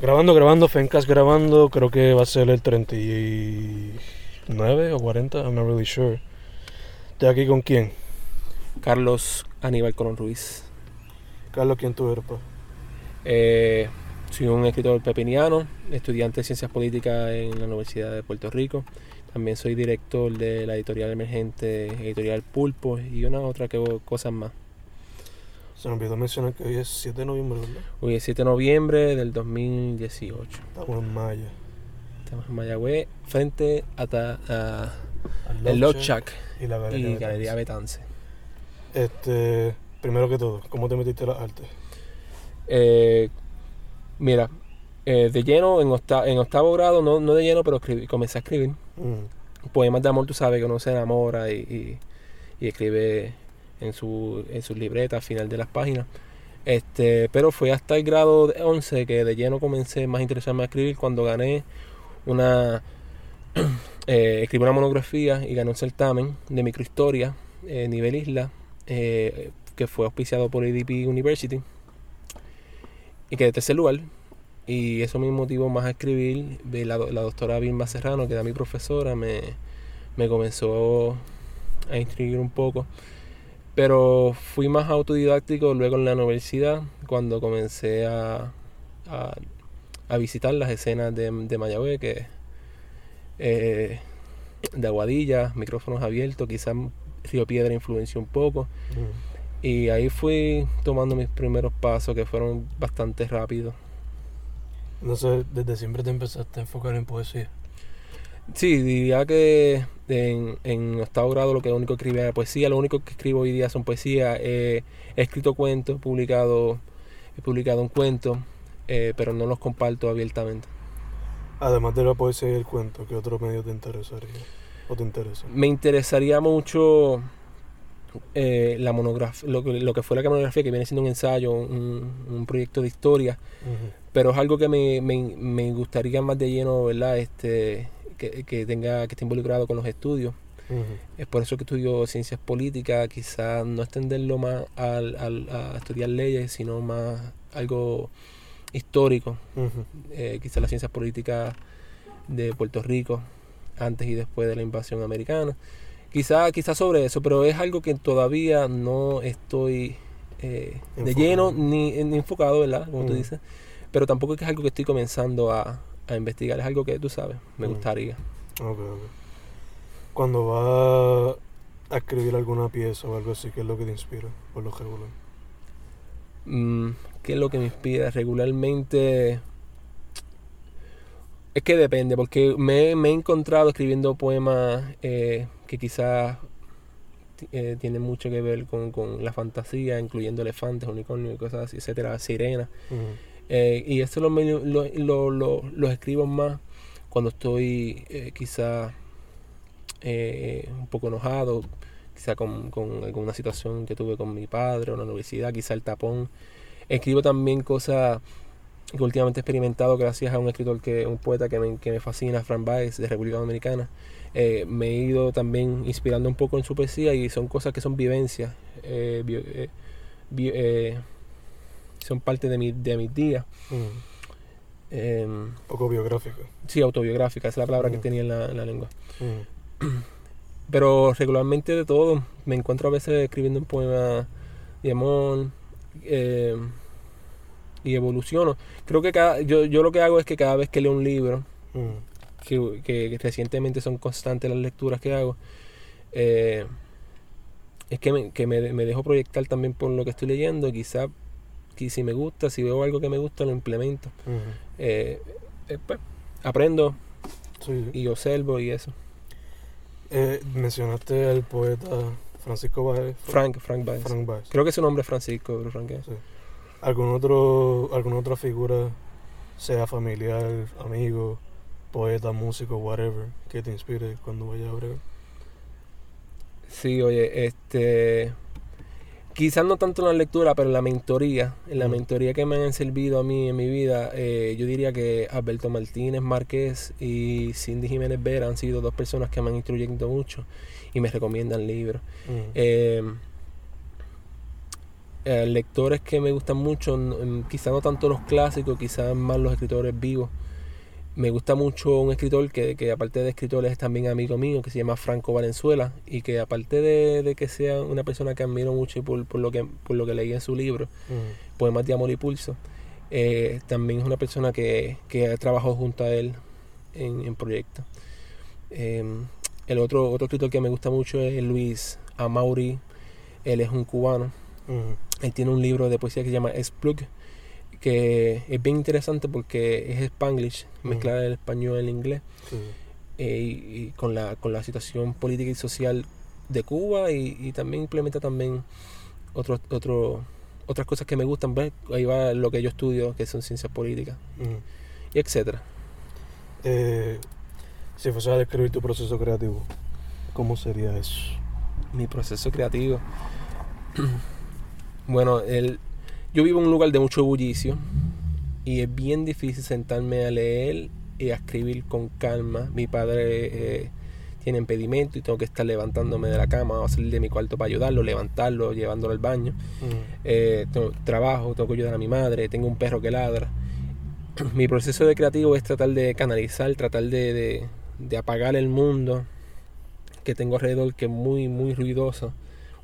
Grabando, grabando, Fencas grabando, creo que va a ser el 39 o 40, I'm not really sure. ¿Estoy aquí con quién? Carlos Aníbal Colón Ruiz. Carlos, ¿quién tú eres, pa? Eh, soy un escritor pepiniano, estudiante de Ciencias Políticas en la Universidad de Puerto Rico. También soy director de la editorial emergente Editorial Pulpo y una otra que cosas más. Se me olvidó mencionar que hoy es 7 de noviembre, ¿verdad? Hoy es 7 de noviembre del 2018. Estamos en Maya. Estamos en Mayagüez, frente a, ta- a Al el Shack y la y Galería. Galería Betance. Este, primero que todo, ¿cómo te metiste a las artes? Eh, mira, eh, de lleno, en, octa- en octavo grado, no, no de lleno, pero escribí- comencé a escribir. Mm, Poemas de amor, tú sabes que uno se enamora y, y- y escribe en su, en sus libretas al final de las páginas. Este, pero fue hasta el grado de 11 que de lleno comencé más interesarme a escribir cuando gané una eh, escribí una monografía y gané un certamen de microhistoria eh, nivel isla eh, que fue auspiciado por ADP University y quedé tercer lugar. Y eso me motivó más a escribir. La, la doctora Vilma Serrano que era mi profesora me, me comenzó a instruir un poco pero fui más autodidáctico luego en la universidad cuando comencé a, a, a visitar las escenas de, de Mayagüez que eh, de Aguadilla, micrófonos abiertos, quizás Río Piedra influenció un poco. mm. Y ahí fui tomando mis primeros pasos que fueron bastante rápidos. No sé, desde siempre te empezaste a enfocar en poesía. Sí, diría que en, en octavo grado lo que único que escribía era poesía. Lo único que escribo hoy día son poesía. Eh, he escrito cuentos, he publicado, he publicado un cuento, eh, pero no los comparto abiertamente. Además de la poesía y el cuento, ¿qué otro medio te interesaría? ¿O te interesa? Me interesaría mucho eh, la monografía, lo, que- lo que fue la monografía, que viene siendo un ensayo, un, un proyecto de historia, pero es algo que me, me, me gustaría más de lleno, ¿verdad? Este, que, que tenga, que esté involucrado con los estudios. Es por eso que estudio ciencias políticas, quizás no extenderlo más al, al- a estudiar leyes, sino más algo histórico, eh, quizás las ciencias políticas de Puerto Rico, antes y después de la invasión americana. Quizás quizá sobre eso, pero es algo que todavía no estoy eh, de lleno ni, ni enfocado, ¿verdad? Como tú Mm. dices. Pero tampoco es que es algo que estoy comenzando a, a investigar, es algo que tú sabes, me Mm. gustaría. Ok, ok. Cuando vas a escribir alguna pieza o algo así, ¿qué es lo que te inspira? Por lo regular. Mm, ¿Qué es lo que me inspira? Regularmente. Es que depende, porque me, me he encontrado escribiendo poemas eh, que quizás eh, tienen mucho que ver con, con la fantasía, incluyendo elefantes, unicornios y cosas así, etcétera, sirenas. Eh, y eso lo, lo, lo, lo- escribo más cuando estoy eh, quizá eh, un poco enojado, quizá con, con alguna situación que tuve con mi padre o en la universidad, quizá el tapón. Escribo también cosas que últimamente he experimentado gracias a un escritor, que un poeta que me, que me fascina, Frank Baez, de República Dominicana. Eh, me he ido también inspirando un poco en su poesía y son cosas que son vivencias, son parte de, mi, de mis días. Em, Poco biográfico. sí, autobiográfica, esa es la palabra que Mm. tenía en la, en la lengua. Ujú. Pero regularmente de todo, me encuentro a veces escribiendo un poema de amor eh, y evoluciono. Creo que cada, yo, yo lo que hago es que cada vez que leo un libro, que, que recientemente son constantes las lecturas que hago, eh, es que, me, que me, me dejo proyectar también por lo que estoy leyendo. Quizá que si me gusta, si veo algo que me gusta, lo implemento. Eh, eh, pues, aprendo Sí, sí. y observo y eso. Eh, mencionaste al poeta Francisco Báez. Frank, Frank Baez. Frank Báez. Creo que su nombre es Francisco, pero Frank es. ¿Algún otro, ¿Alguna otra figura, sea familiar, amigo, poeta, músico, whatever, que te inspire cuando vayas a bregar? Sí, oye, este. Quizás no tanto en la lectura, pero en la mentoría. En la Mm. mentoría que me han servido a mí en mi vida, eh, yo diría que Alberto Martínez Márquez y Cindy Jiménez Vera han sido dos personas que me han instruyendo mucho y me recomiendan libros. Ujú. Eh, eh, lectores que me gustan mucho, n- quizá no tanto los clásicos, quizás más los escritores vivos. Me gusta mucho un escritor que, que aparte de escritor es también amigo mío, que se llama Franco Valenzuela, y que aparte de, de que sea una persona que admiro mucho por, por lo, que, por lo que leí en su libro, Mm. Poemas de Amor y Pulso, eh, también es una persona que, que trabajó junto a él en, en proyectos. Eh, el otro, otro escritor que me gusta mucho es Luis Amauri, él es un cubano. Mm. Él tiene un libro de poesía que se llama Splug, que es bien interesante porque es spanglish, mezclar el español y el inglés, Sí. eh, y, y con, la, con la situación política y social de Cuba y, y también implementa también otros otro, otras cosas que me gustan. ¿ves? Ahí va lo que yo estudio, que son ciencias políticas, Mm. y etcétera. Eh, si fuese a describir tu proceso creativo, ¿cómo sería eso? Mi proceso creativo. bueno, el, yo vivo en un lugar de mucho bullicio y es bien difícil sentarme a leer y a escribir con calma. Mi padre eh, tiene impedimento y tengo que estar levantándome de la cama o salir de mi cuarto para ayudarlo, levantarlo, llevándolo al baño. Mm. Eh, tengo trabajo, tengo que ayudar a mi madre, tengo un perro que ladra. Mi proceso de creativo es tratar de canalizar, tratar de, de- de apagar el mundo que tengo alrededor, que es muy, muy ruidoso.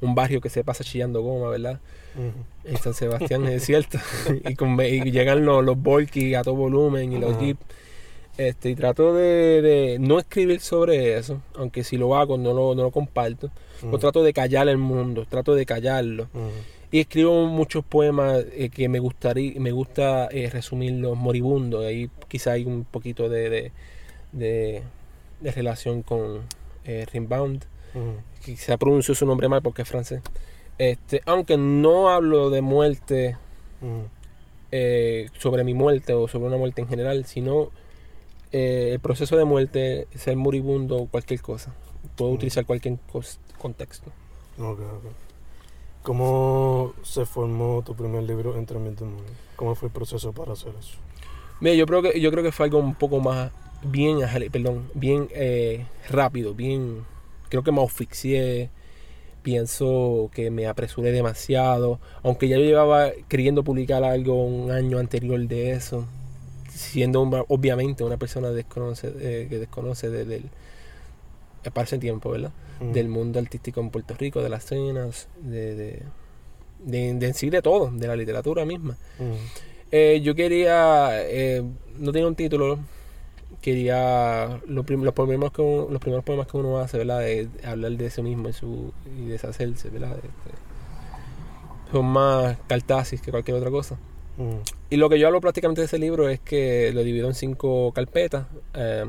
Un barrio que se pasa chillando goma, ¿verdad? En San Sebastián, es cierto. y, con- y llegan los, los volky a todo volumen y los jeep. Este, y trato de, de no escribir sobre eso, aunque si lo hago no lo, no lo comparto. Mm. O trato de callar el mundo, trato de callarlo. Mm. Y escribo muchos poemas eh, que me gustaría, me gusta eh, resumirlos moribundos. Ahí quizá hay un poquito de, de, de- relación con eh, Rimbaud. Mm. Quizá pronuncio su nombre mal porque es francés. Este, aunque no hablo de muerte Mm. eh, sobre mi muerte o sobre una muerte en general, sino eh, el proceso de muerte, ser moribundo o cualquier cosa. Puedo Mm. utilizar cualquier contexto. Ok, ok. ¿Cómo se formó tu primer libro, Entre Mil Demonios? ¿Cómo fue el proceso para hacer eso? Mira, yo creo que yo creo que fue algo un poco más bien, perdón, bien eh, rápido, bien, creo que me asfixié, pienso que me apresuré demasiado, aunque ya yo llevaba queriendo publicar algo un año anterior de eso, siendo obviamente una persona desconoce, eh, que desconoce de- del tiempo, ¿verdad? Mm. Del mundo artístico en Puerto Rico, de las escenas, de, de, de, de en sí de todo, de la literatura misma. Mm. Eh, yo quería, eh, no tenía un título, quería lo prim- los, primeros que uno- los primeros poemas que uno hace, ¿verdad? De, hablar de sí mismo y, su, y deshacerse, ¿verdad? Este, son más cartasis que cualquier otra cosa. Mm. Y lo que yo hablo prácticamente de ese libro es que lo divido en cinco carpetas. eh,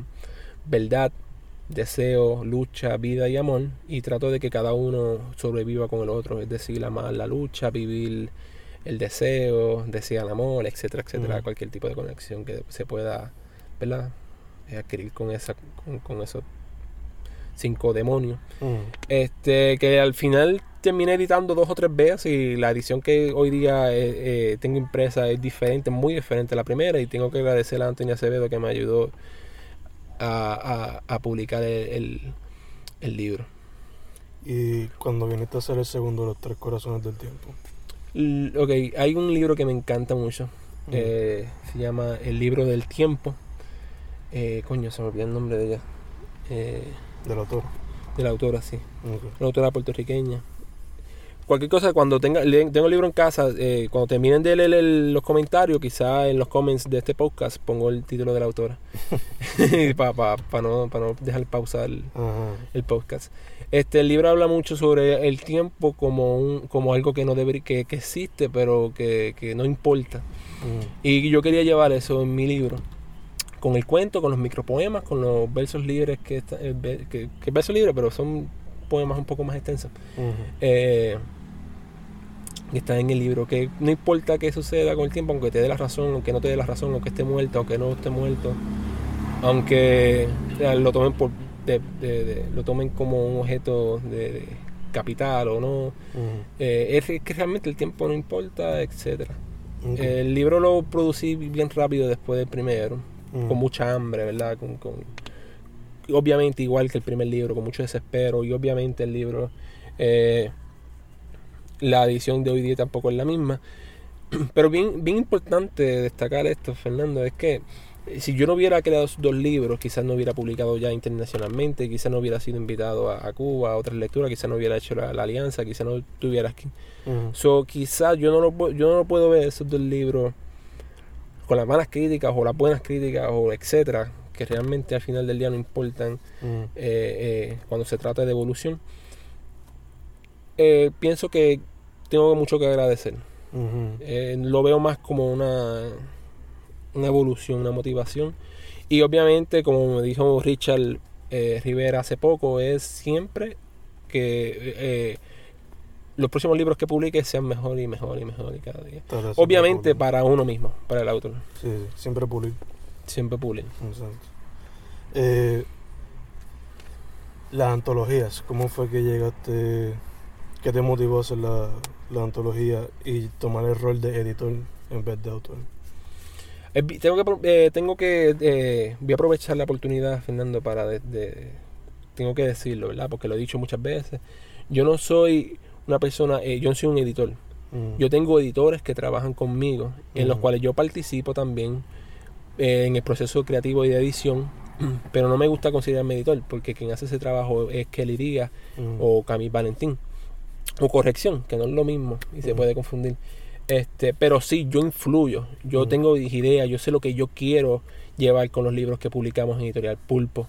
verdad, deseo, lucha, vida y amor. Y trato de que cada uno sobreviva con el otro. Es decir, amar la lucha, vivir el deseo, desear el amor, etcétera, etcétera. Ujú. Cualquier tipo de conexión que se pueda, ¿verdad? Eh, adquirir con, esa, con, con esos cinco demonios. Mm. Este, que al final terminé editando dos o tres veces y la edición que hoy día eh, eh, tengo impresa es diferente, muy diferente a la primera y tengo que agradecer a Antonio Acevedo que me ayudó a, a- a publicar el, el- el libro. Y cuando viniste a hacer el segundo, Los Tres Corazones del Tiempo. L- ok, hay un libro que me encanta mucho, Mm. eh, se llama El libro del tiempo. Eh, coño, se me olvidó el nombre de ella. Eh, Del autor. de la autora, sí. Ok. una autora puertorriqueña. Cualquier cosa, cuando tenga, le- tengo el libro en casa, eh, cuando terminen de leer el- los comentarios, quizá en los comments de este podcast pongo el título de la autora. Para no, pa no dejar pausar el podcast. Este, el libro habla mucho sobre el tiempo como, un, como algo que no debería, que, que existe, pero que, que no importa. Mm. Y yo quería llevar eso en mi libro. Con el cuento, con los micropoemas, con los versos libres, que, está- eh, que, que versos libres, pero son poemas un poco más extensos. Ujú. Eh, que está en el libro, que no importa qué suceda con el tiempo, aunque te dé la razón, aunque no te dé la razón, aunque esté muerto, aunque no esté muerto, aunque o sea, lo tomen por de- de- de- lo tomen como un objeto de, capital o no, Ujú. eh, es que realmente el tiempo no importa, etcétera. Ok. El libro lo producí bien rápido después del primero, Mm. con mucha hambre, ¿verdad? Con, con- obviamente igual que el primer libro, con mucho desespero y obviamente el libro eh, La edición de hoy día tampoco es la misma. Pero bien, bien importante destacar esto, Fernando, es que eh, si yo no hubiera creado esos dos libros, quizás no hubiera publicado ya internacionalmente, quizás no hubiera sido invitado a, Cuba a otras lecturas, quizás no hubiera hecho la, alianza, quizás no estuviera aquí. So, quizás yo no, lo, yo no puedo ver esos dos libros con las malas críticas o las buenas críticas o etcétera, que realmente al final del día no importan eh, eh, cuando se trata de evolución. pienso que tengo mucho que agradecer. lo veo más como una una evolución, una motivación. Y obviamente, como me dijo Richard eh, Rivera hace poco, es siempre que eh, los próximos libros que publique sean mejor y mejor y mejor y cada día. obviamente para uno mismo, para el autor. Sí, siempre pulir. Siempre pulir. Eh, las antologías, ¿cómo fue que llegaste, qué te motivó a hacer la, la antología y tomar el rol de editor en vez de autor? Eh, tengo que, eh, tengo que voy a aprovechar la oportunidad, Fernando, para de, tengo que decirlo, ¿verdad? Porque lo he dicho muchas veces. Yo no soy una persona, yo no soy un editor. Mm. Yo tengo editores que trabajan conmigo, en los mm. cuales yo participo también en el proceso creativo y de edición, pero no me gusta considerarme editor, porque quien hace ese trabajo es Kelly Díaz mm. o Camille Valentín. O corrección, que no es lo mismo y se puede confundir. Este, pero sí, yo influyo, yo tengo ideas, yo sé lo que yo quiero llevar con los libros que publicamos en Editorial Pulpo.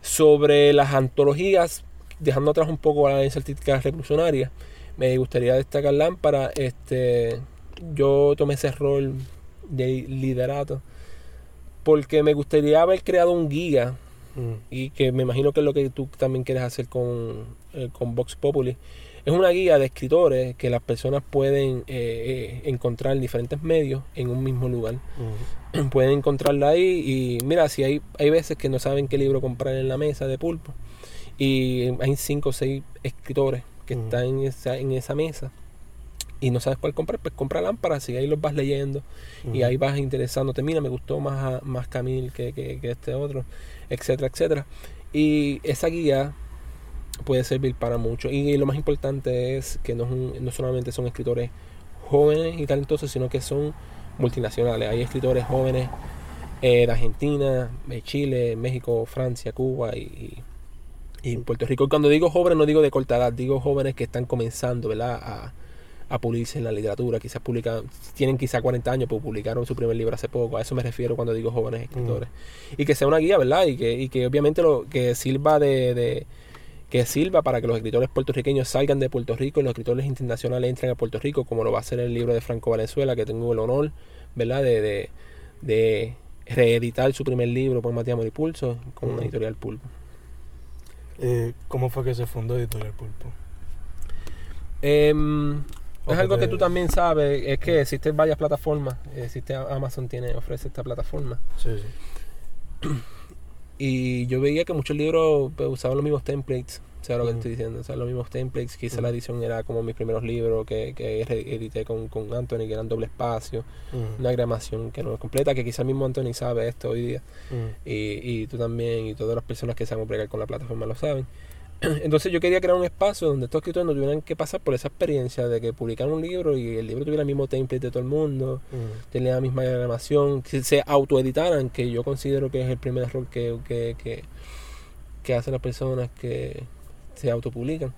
Sobre las antologías, dejando atrás un poco la incertidumbre revolucionaria, me gustaría destacar Lámpara. Este, yo tomé ese rol de liderato porque me gustaría haber creado un guía y que me imagino que es lo que tú también quieres hacer con, eh, con Vox Populi es una guía de escritores que las personas pueden eh, eh, encontrar en diferentes medios en un mismo lugar. Pueden encontrarla ahí y mira, si hay, hay veces que no saben qué libro comprar en la mesa de pulpo y hay cinco o seis escritores que están en esa, en esa mesa y no sabes cuál comprar, pues compra lámparas y ahí los vas leyendo y ahí vas interesándote, mira, me gustó más, más Camil que, que, que este otro, etcétera, etcétera. Y esa guía puede servir para mucho. Y lo más importante es que no, no solamente son escritores jóvenes y talentosos, sino que son multinacionales. Hay escritores jóvenes eh, de Argentina, de Chile, México, Francia, Cuba y, y, Puerto Rico. Y cuando digo jóvenes no digo de corta edad, digo jóvenes que están comenzando ¿verdad? A, a pulirse en la literatura. Quizás publican, tienen quizá 40 años, pero publicaron su primer libro hace poco. A eso me refiero cuando digo jóvenes escritores. Mm. Y que sea una guía, ¿verdad? Y que, y que obviamente lo que sirva de que sirva para que los escritores puertorriqueños salgan de Puerto Rico y los escritores internacionales entren a Puerto Rico, como lo va a hacer el libro de Franco Valenzuela, que tengo el honor, ¿verdad?, de, de, reeditar su primer libro por Matías Moripulso con una editorial Pulpo. Eh, ¿Cómo fue que se fundó Editorial Pulpo? Em, es algo que tú también sabes, es que existen varias plataformas, existe Amazon tiene, ofrece esta plataforma. Sí, sí. Y yo veía que muchos libros pues, usaban los mismos templates. Lo que estoy diciendo, o sea, los mismos templates. Quizá la edición era como mis primeros libros que, que edité con, con Anthony, que eran doble espacio, una gramación que no es completa, que quizá mismo Anthony sabe esto hoy día. y, y tú también, y todas las personas que saben bregar con la plataforma lo saben. Entonces yo quería crear un espacio donde estos escritores no tuvieran que pasar por esa experiencia de que publicaran un libro y el libro tuviera el mismo template de todo el mundo, mm. tenía la misma diagramación, que se autoeditaran, que yo considero que es el primer error que, que, que, que hacen las personas que se autopublican.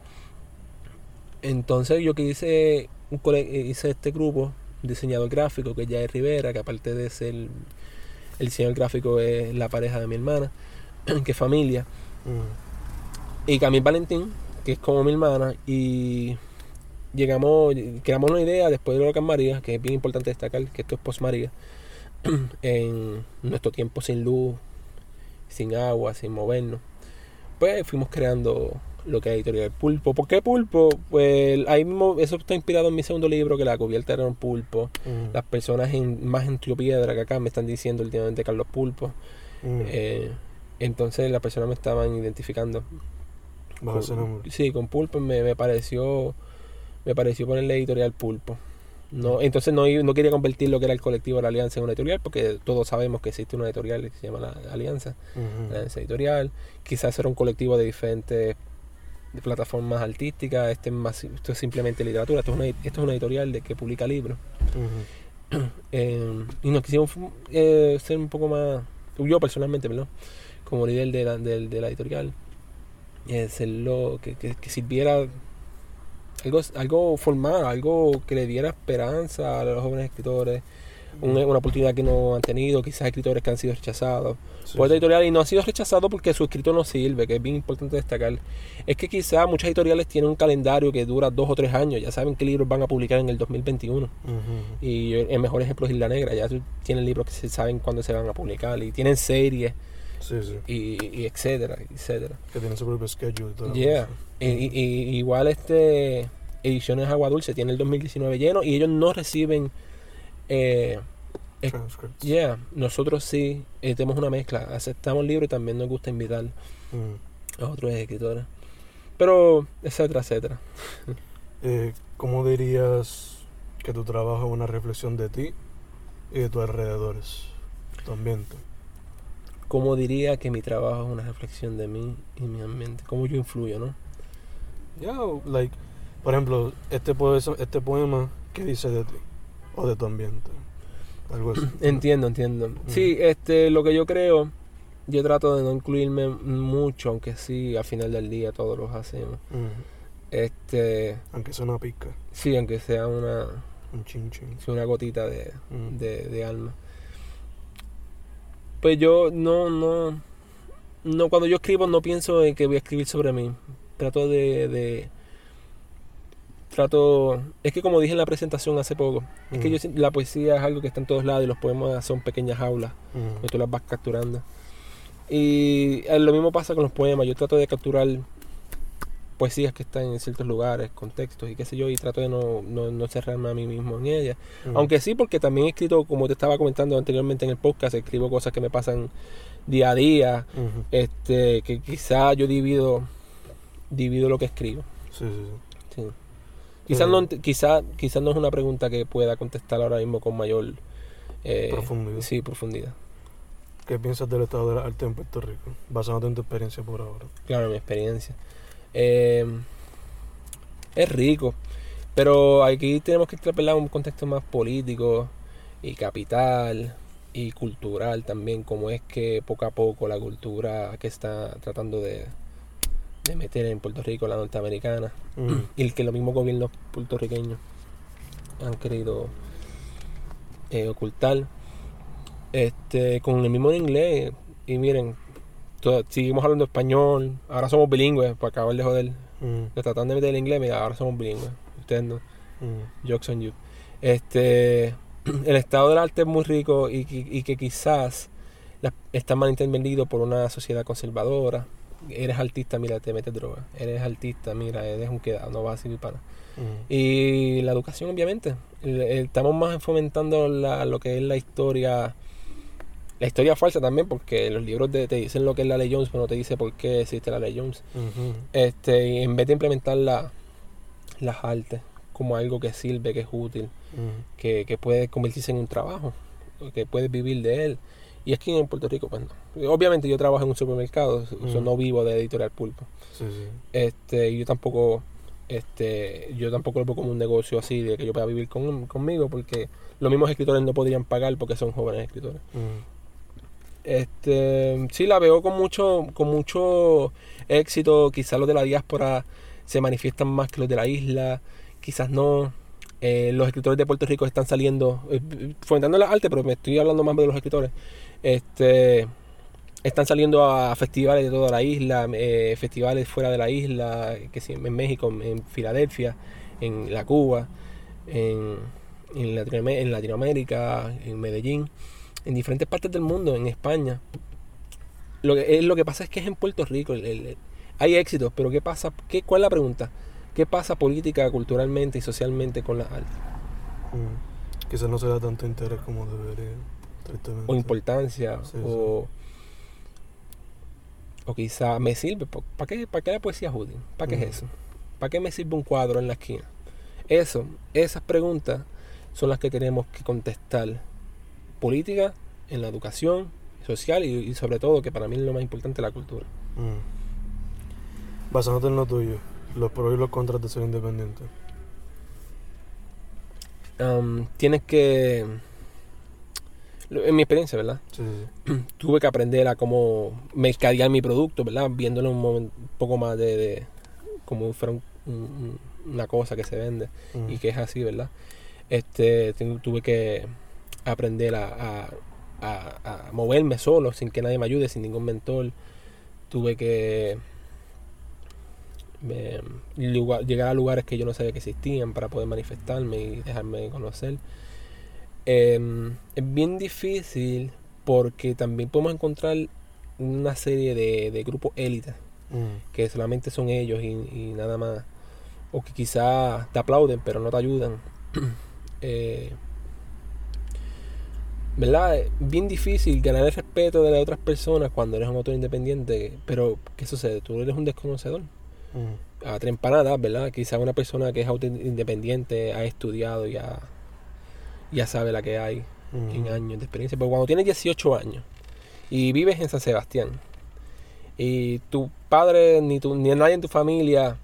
Entonces yo que hice, un hice este grupo, diseñador gráfico, que ya es Rivera, que aparte de ser el, diseñador gráfico es la pareja de mi hermana, que es familia. Mm. Y Camille Valentín, que es como mi hermana, y llegamos, creamos una idea después de lo que María, que es bien importante destacar que esto es post María, en nuestro tiempo sin luz, sin agua, sin movernos. Pues fuimos creando lo que es Editorial Pulpo. ¿Por qué Pulpo? Pues ahí mismo, eso está inspirado en mi segundo libro, que la cubierta era un pulpo. Mm. Las personas en, más en Piedra que acá me están diciendo últimamente Carlos Pulpo. Mm. Eh, entonces las personas me estaban identificando sí, con Pulpo me, me, pareció me pareció ponerle editorial Pulpo. No, entonces no, no quería convertir lo que era el colectivo de la Alianza en una editorial, porque todos sabemos que existe una editorial que se llama la Alianza, la Alianza Editorial. Quizás era un colectivo de diferentes de plataformas artísticas, este es más, esto es simplemente literatura, esto es una, esto es una editorial de que publica libros. Eh, y nos quisimos eh, ser un poco más, yo personalmente, perdón, como líder de la, de, de la editorial, eh, serlo, que, que, que sirviera algo, algo formal, algo que le diera esperanza a los jóvenes escritores, un- una oportunidad que no han tenido, quizás escritores que han sido rechazados Sí, por sí. esta editorial y no ha sido rechazado porque su escrito no sirve, que es bien importante destacar. Es que quizás muchas editoriales tienen un calendario que dura dos o tres años, ya saben qué libros van a publicar en el 2021. Ujú. Y el mejor ejemplo es Isla Negra, ya tienen libros que se saben cuándo se van a publicar y tienen series Sí, sí. y, y etcétera, etcétera. Que tiene su propio schedule y todo. Yeah. Y, y- y- igual este Ediciones Agua Dulce tiene el 2019 lleno y ellos no reciben eh, es- Transcripts. yeah, nosotros sí eh, tenemos una mezcla, aceptamos libros y también nos gusta invitar Mm. a otros escritores. Pero, etcétera, etcétera. Eh, ¿Cómo dirías que tu trabajo es una reflexión de ti y de tus alrededores? Tu ambiente. ¿Cómo diría que mi trabajo es una reflexión de mí y mi ambiente? ¿Cómo yo influyo, no? Yeah, like, por ejemplo, este, este poema, ¿qué dice de ti? O de tu ambiente. Algo así. Entiendo, entiendo. Sí, este, lo que yo creo, yo trato de no incluirme mucho, aunque sí, al final del día todos los hacemos. Este, Aunque sea una pizca, sí, aunque sea una, un chin chin. sí, una gotita de, Mm. de, de alma. Pues yo no, no, no, cuando yo escribo no pienso en que voy a escribir sobre mí. Trato de, de trato, es que como dije en la presentación hace poco, es que Mm. yo la poesía es algo que está en todos lados y los poemas son pequeñas jaulas. Mm. que tú las vas capturando. Y eh, lo mismo pasa con los poemas. Yo trato de capturar poesías que están en ciertos lugares, contextos y qué sé yo, y trato de no, no, no cerrarme a mí mismo en ellas. Mm. Aunque sí, porque también he escrito, como te estaba comentando anteriormente en el podcast, escribo cosas que me pasan día a día, este, que quizá yo divido, divido lo que escribo. Sí, sí, sí. Sí. Quizás no, quizá, quizás no es una pregunta que pueda contestar ahora mismo con mayor eh, Profundidad. Sí, profundidad. ¿Qué piensas del estado de la arte en Puerto Rico? Basándote en tu experiencia por ahora. Claro, mi experiencia. Eh, es rico, pero aquí tenemos que extrapolar un contexto más político y capital y cultural también, como es que poco a poco la cultura que está tratando de, de meter en Puerto Rico, la norteamericana, Mm. y el que los mismos gobiernos puertorriqueños han querido eh, ocultar este con el mismo inglés y miren seguimos hablando español ahora somos bilingües para acabar de joder Mm. nos tratan de meter el inglés mira ahora somos bilingües ustedes no Mm. jokes on you este el estado del arte es muy rico y, y- y que quizás la- está mal entendido por una sociedad conservadora eres artista mira te metes droga eres artista mira eres un quedado no vas a servir para nada Mm. y la educación, obviamente. Estamos más fomentando la- lo que es la historia. La historia falsa también, porque los libros de- te dicen lo que es la ley Jones, pero no te dice por qué existe la ley Jones. Este, y en vez de implementar la, las artes como algo que sirve, que es útil, que, que puede convertirse en un trabajo, que puedes vivir de él. Y aquí en Puerto Rico, pues no. Obviamente yo trabajo en un supermercado, yo no vivo de editorial pulpo. Sí, sí. Este, y yo tampoco, este, yo tampoco lo veo como un negocio así de que yo pueda vivir con, conmigo, porque los mismos escritores no podrían pagar porque son jóvenes escritores. Mm. Este, sí la veo con mucho, con mucho éxito. Quizás los de la diáspora se manifiestan más que los de la isla, quizás no. Eh, los escritores de Puerto Rico están saliendo, eh, fomentando la arte, pero me estoy hablando más de los escritores. Este, están saliendo a festivales de toda la isla, eh, festivales fuera de la isla, que sí, en México, en Filadelfia, en la Cuba, en, en, Latinoam- en Latinoamérica, en Medellín, en diferentes partes del mundo, en España. Lo que, lo que pasa es que es en Puerto Rico. hay éxitos, pero ¿qué pasa? ¿Qué, ¿Cuál es la pregunta? ¿Qué pasa política, culturalmente y socialmente con la arte? Mm. Quizás no se da tanto interés como debería, tristemente. O importancia, Sí, o, o quizá me sirve. ¿Para qué, ¿Para qué la poesía es útil? ¿Para qué es eso? ¿Para qué me sirve un cuadro en la esquina? Eso, esas preguntas son las que tenemos que contestar. Política, en la educación, social y, y sobre todo, que para mí es lo más importante, la cultura. Mm. Basándote en lo tuyo, los pros y los contras de ser independiente. Um, tienes que. En mi experiencia, ¿verdad? Sí, sí, sí. Tuve que aprender a cómo mercadear mi producto, ¿verdad? Viéndolo un, momen- un poco más de, de- como fuera un- un- una cosa que se vende y que es así, ¿verdad? Este, tuve que aprender a, a- a- a moverme solo, sin que nadie me ayude, sin ningún mentor. Tuve que eh, lugar- llegar a lugares que yo no sabía que existían para poder manifestarme y dejarme conocer. Eh, es bien difícil porque también podemos encontrar una serie de, de grupos élites Mm. que solamente son ellos y, y nada más. O que quizás te aplauden pero no te ayudan. Eh, ¿Verdad? Bien difícil ganar el respeto de las otras personas cuando eres un autor independiente. Pero, ¿qué sucede? Tú eres un desconocedor. A trempanadas, ¿verdad? Quizás una persona que es independiente ha estudiado y ya, ya sabe la que hay en años de experiencia. Pero cuando tienes 18 años y vives en San Sebastián y tu padre ni, tu, ni nadie en tu familia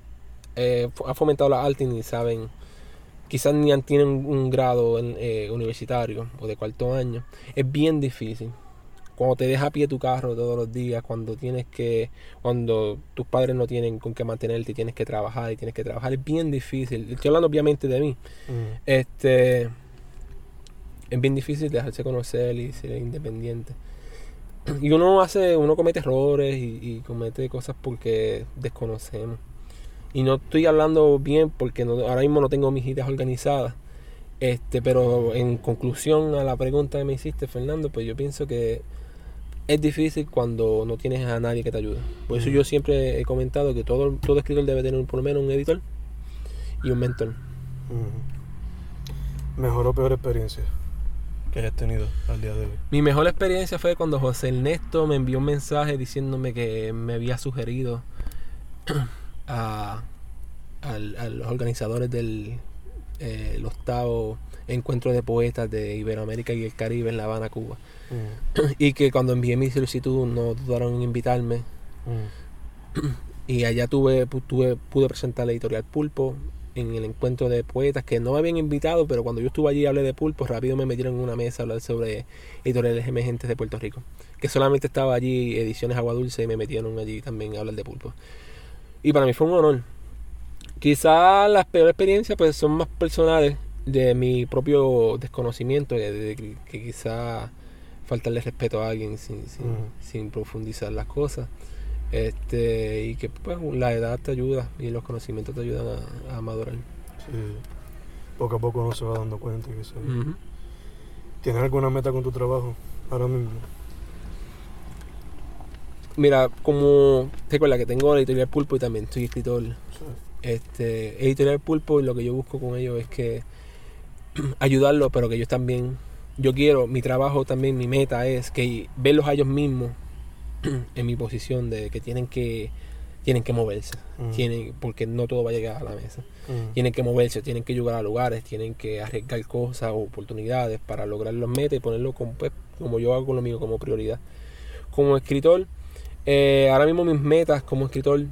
eh, ha fomentado la arte ni saben, quizás ni han- tienen un grado en, eh, universitario o de cuarto año, es bien difícil. Cuando te deja a pie tu carro todos los días, cuando tienes que, cuando tus padres no tienen con qué mantenerte y tienes que trabajar y tienes que trabajar, es bien difícil. Estoy hablando obviamente de mí. Mm. Este es bien difícil dejarse conocer y ser independiente. Y uno hace, uno comete errores y, y comete cosas porque desconocemos. Y no estoy hablando bien porque no- ahora mismo no tengo mis ideas organizadas. Este, pero en conclusión a la pregunta que me hiciste, Fernando, pues yo pienso que es difícil cuando no tienes a nadie que te ayude. Por eso yo siempre he comentado que todo, todo escritor debe tener por lo menos un editor y un mentor. Mejor o peor experiencia que hayas tenido al día de hoy. Mi mejor experiencia fue cuando José Ernesto me envió un mensaje diciéndome que me había sugerido a, al- a los organizadores del eh, el octavo encuentro de poetas de Iberoamérica y el Caribe en La Habana, Cuba. Mm. Y que cuando envié mi solicitud no dudaron en invitarme. Mm. Y allá tuve, tuve, pude presentar la editorial Pulpo en el encuentro de poetas que no me habían invitado, pero cuando yo estuve allí y hablé de Pulpo, rápido me metieron en una mesa a hablar sobre editoriales emergentes de Puerto Rico. Que solamente estaba allí Ediciones Agua Dulce y me metieron allí también a hablar de Pulpo. Y para mí fue un honor. Quizás las peores experiencias pues son más personales de mi propio desconocimiento, de, de que, que quizás faltarle respeto a alguien sin, sin, profundizar las cosas. Este, y que pues la edad te ayuda y los conocimientos te ayudan a, a madurar. Sí. Poco a poco uno se va dando cuenta. Que se... Ujú. ¿Tienes alguna meta con tu trabajo ahora mismo? Mira, como recuerda que tengo la editorial Pulpo y también soy escritor. Sí. Este, editorial Pulpo y lo que yo busco con ellos es que ayudarlos, pero que ellos también, yo quiero, mi trabajo también, mi meta es que verlos a ellos mismos en mi posición de que tienen que tienen que moverse, Mm. tienen, porque no todo va a llegar a la mesa. Mm. Tienen que moverse, tienen que llegar a lugares, tienen que arriesgar cosas o oportunidades para lograr los metas y ponerlo como, pues, como yo hago con lo mío como prioridad. Como escritor, eh, ahora mismo mis metas como escritor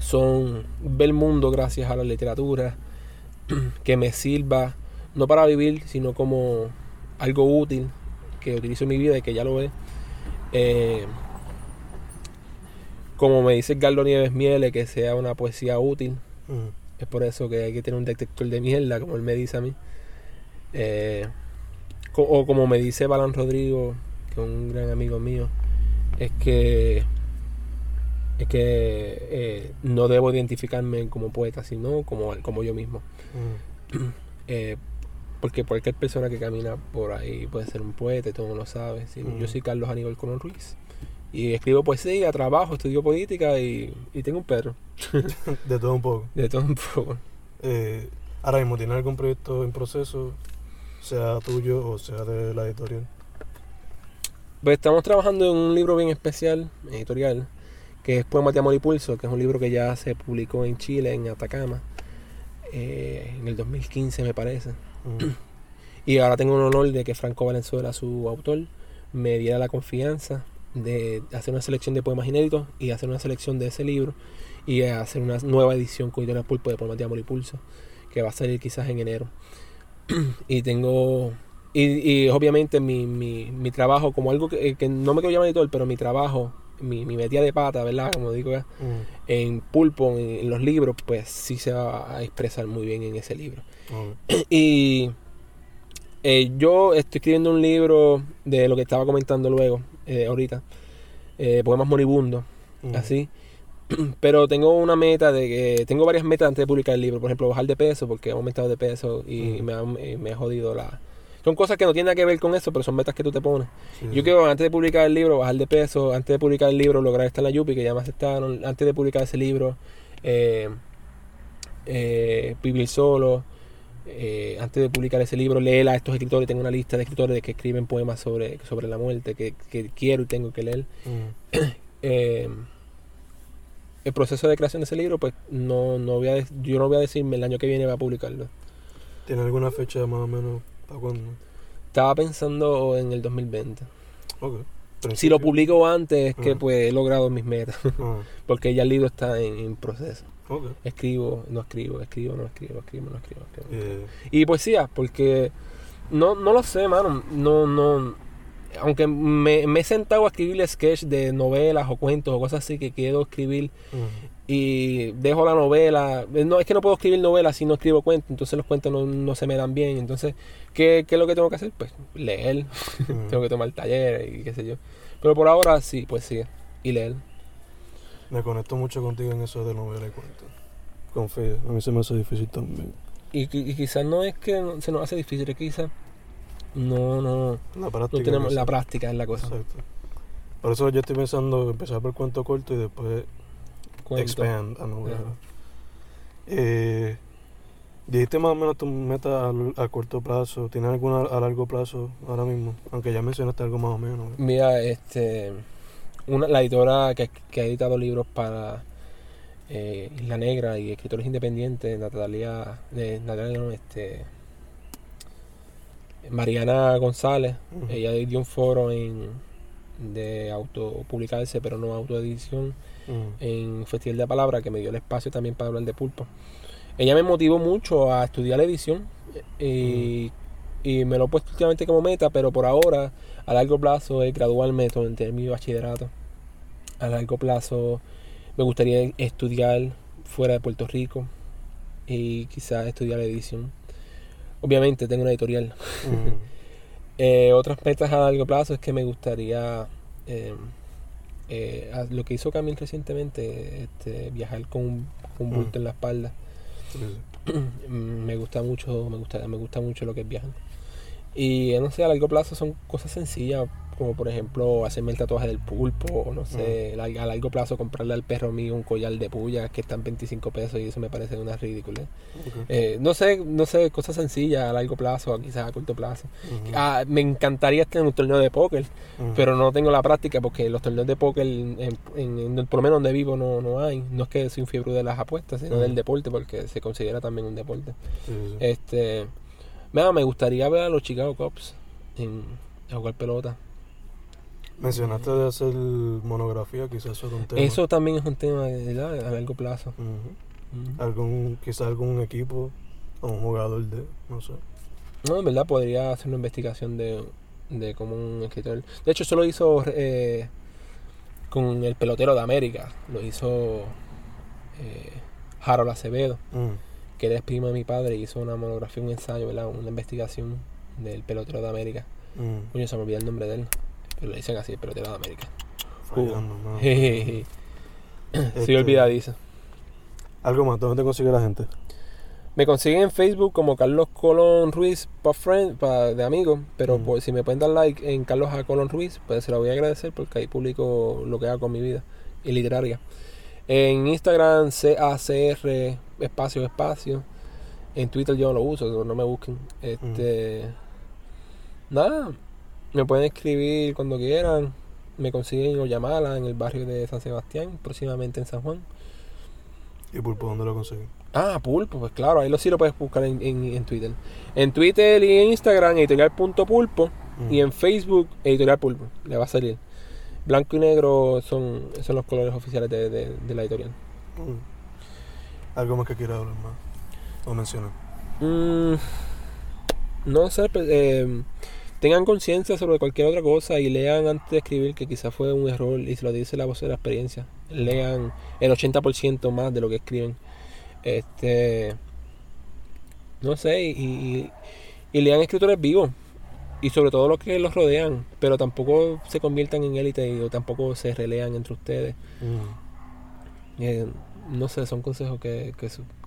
son ver el mundo gracias a la literatura, que me sirva no para vivir, sino como algo útil que utilizo en mi vida y que ya lo es. Eh, como me dice Carlos Nieves Miele, que sea una poesía útil. Mm. Es por eso que hay que tener un detector de mierda, como él me dice a mí. Eh, co- o como me dice Balán Rodrigo, que es un gran amigo mío, es que es que eh, no debo identificarme como poeta, sino como, como yo mismo. Mm. Eh, porque cualquier persona que camina por ahí puede ser un poeta, todo el mundo lo sabe. ¿sí? Mm. Yo soy Carlos Aníbal Colón Ruiz. Y escribo poesía, trabajo, estudio política y, y tengo un perro. De todo un poco. De todo un poco. Eh, ahora mismo, ¿tienes algún proyecto en proceso? Sea tuyo o sea de la editorial. Pues estamos trabajando en un libro bien especial, editorial, que es Poemas de Amor y Pulso, que es un libro que ya se publicó en Chile, en Atacama, eh, en el 2015 me parece. Y ahora tengo el honor de que Franco Valenzuela, su autor, me diera la confianza de hacer una selección de poemas inéditos y hacer una selección de ese libro y hacer una nueva edición con Editorial Pulpo de Poemas de Amor y Pulso, que va a salir quizás en enero. y tengo y, y obviamente mi, mi, mi, trabajo, como algo que, que, no me quiero llamar editor, pero mi trabajo, mi, mi metida de pata, ¿verdad? Como digo, en pulpo, en, los libros, pues sí se va a expresar muy bien en ese libro. Y eh, yo estoy escribiendo un libro de lo que estaba comentando luego, eh, ahorita, eh, poemas moribundos, así. Pero tengo una meta de que. Tengo varias metas antes de publicar el libro. Por ejemplo, bajar de peso, porque he aumentado de peso y me, ha, me ha jodido la, son cosas que no tienen nada que ver con eso, pero son metas que tú te pones. Yo quiero, antes de publicar el libro, bajar de peso. Antes de publicar el libro, lograr estar en la Yupi, que ya me aceptaron. Antes de publicar ese libro, eh, eh, vivir solo. Eh, antes de publicar ese libro, leer a estos escritores. Tengo una lista de escritores que escriben poemas sobre, sobre la muerte que, quiero y tengo que leer. Mm. el proceso de creación de ese libro, pues no, no voy a, yo no voy a decirme el año que viene va a publicarlo. ¿Tiene alguna fecha más o menos? Estaba pensando en el 2020. Si lo publico antes es que ah. pues he logrado mis metas. Ah. Porque ya el libro está en, proceso. Escribo, no escribo, escribo, no escribo, escribo, no escribo. escribo, Y poesía, porque no, no lo sé, mano. No, no. Aunque me, he sentado a escribir sketch de novelas o cuentos o cosas así que quiero escribir y dejo la novela. No, es que no puedo escribir novelas si no escribo cuentos, entonces los cuentos no, se me dan bien. Entonces, ¿qué, ¿qué, es lo que tengo que hacer? Pues leer. tengo que tomar taller y qué sé yo. Pero por ahora sí, pues sí, y leer. Me conecto mucho contigo en eso de novela y cuentos. Confío, a mí se me hace difícil también. Y, quizás no es que se nos hace difícil, es que quizás no, no, la práctica no tenemos la práctica es la cosa. Exacto. Por eso yo estoy pensando empezar por cuento corto y después expand a novela. Eh, dijiste más o menos tu meta a, corto plazo. ¿Tienes alguna a largo plazo ahora mismo? Aunque ya mencionaste algo más o menos. Mira, este, una, la editora que, ha editado libros para eh, Isla Negra y escritores independientes, Natalia, de, Natalia este, Mariana González, ella dio un foro en, de autopublicarse, pero no autoedición en Festival de Palabra, que me dio el espacio también para hablar de pulpo. Ella me motivó mucho a estudiar la edición y, me lo he puesto últimamente como meta, pero por ahora, a largo plazo, es graduarme en mi bachillerato. A largo plazo, me gustaría estudiar fuera de Puerto Rico y quizás estudiar la edición. Obviamente, tengo una editorial. Eh, otras metas a largo plazo es que me gustaría. Eh, eh, lo que hizo Camille recientemente, este, viajar con un, bulto en la espalda. me gusta mucho, me gusta, me gusta mucho lo que es viajar. Y no sé, a largo plazo son cosas sencillas, como por ejemplo hacerme el tatuaje del pulpo, no sé, a largo plazo comprarle al perro mío un collar de puya que está en 25 pesos y eso me parece una ridícula. Eh, no sé, no sé, cosas sencillas a largo plazo, quizás a corto plazo. Ah, me encantaría tener un torneo de póker, pero no tengo la práctica porque los torneos de póker, en, por lo menos donde vivo, no, no hay. No es que soy un fiebre de las apuestas, sino del deporte, porque se considera también un deporte. Este, me gustaría ver a los Chicago Cubs en, a jugar pelota. Mencionaste de hacer monografía, quizás eso es un tema. Eso también es un tema a largo plazo. algún Quizás algún equipo o un jugador de, no sé. No, en verdad podría hacer una investigación de, de cómo un escritor. De hecho, eso lo hizo eh, con el pelotero de América. Lo hizo eh, Harold Acevedo, que era primo de mi padre. Hizo una monografía, un ensayo, ¿verdad? una investigación del pelotero de América. Coño, se me olvidó el nombre de él. Pero le dicen así, pero de América. Sí, este, olvidadizo. ¿Algo más? ¿Dónde te consigue la gente? Me consiguen en Facebook como Carlos Colón Ruiz para friend, de amigos, pero si me pueden dar like en Carlos A. Colón Ruiz, pues se lo voy a agradecer porque ahí publico lo que hago con mi vida y literaria. En Instagram CACR espacio espacio. En Twitter yo no lo uso, no me busquen. Este nada, me pueden escribir cuando quieran. Me consiguen o llamarla en el barrio de San Sebastián, próximamente en San Juan. ¿Y Pulpo dónde lo consiguen? Ah, Pulpo, pues claro, ahí lo sí lo puedes buscar en, en, Twitter. En Twitter y en Instagram, editorial.pulpo. Y en Facebook, editorial Pulpo. Le va a salir. blanco y negro son, son los colores oficiales de, de- de la editorial. Mm. ¿Algo más que quiera hablar más? O mencionar. Mm, no sé, pues, eh, tengan conciencia sobre cualquier otra cosa y lean antes de escribir que quizás fue un error y se lo dice la voz de la experiencia. Lean el 80% más de lo que escriben. Este, no sé, y, y- y lean escritores vivos y sobre todo los que los rodean, pero tampoco se conviertan en élite y o tampoco se relean entre ustedes. Mm. Eh, no sé, son consejos que,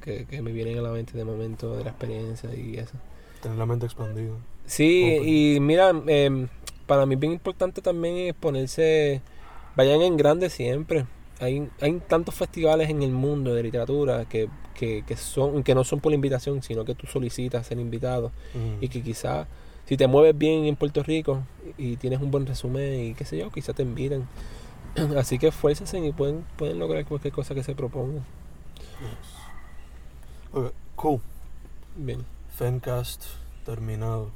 que- que me vienen a la mente de momento de la experiencia y eso. Tener la mente expandida. Sí, y mira, em, para mí bien importante también es ponerse, vayan en grande siempre. Hay, hay tantos festivales en el mundo de literatura que, que, que son, que no son por invitación, sino que tú solicitas ser invitado Mm. y que quizás si te mueves bien en Puerto Rico y tienes un buen resumen y qué sé yo, quizás te inviten. Así que esfuércense y pueden, pueden lograr cualquier cosa que se propongan. Cool. Bien. Fencast terminado.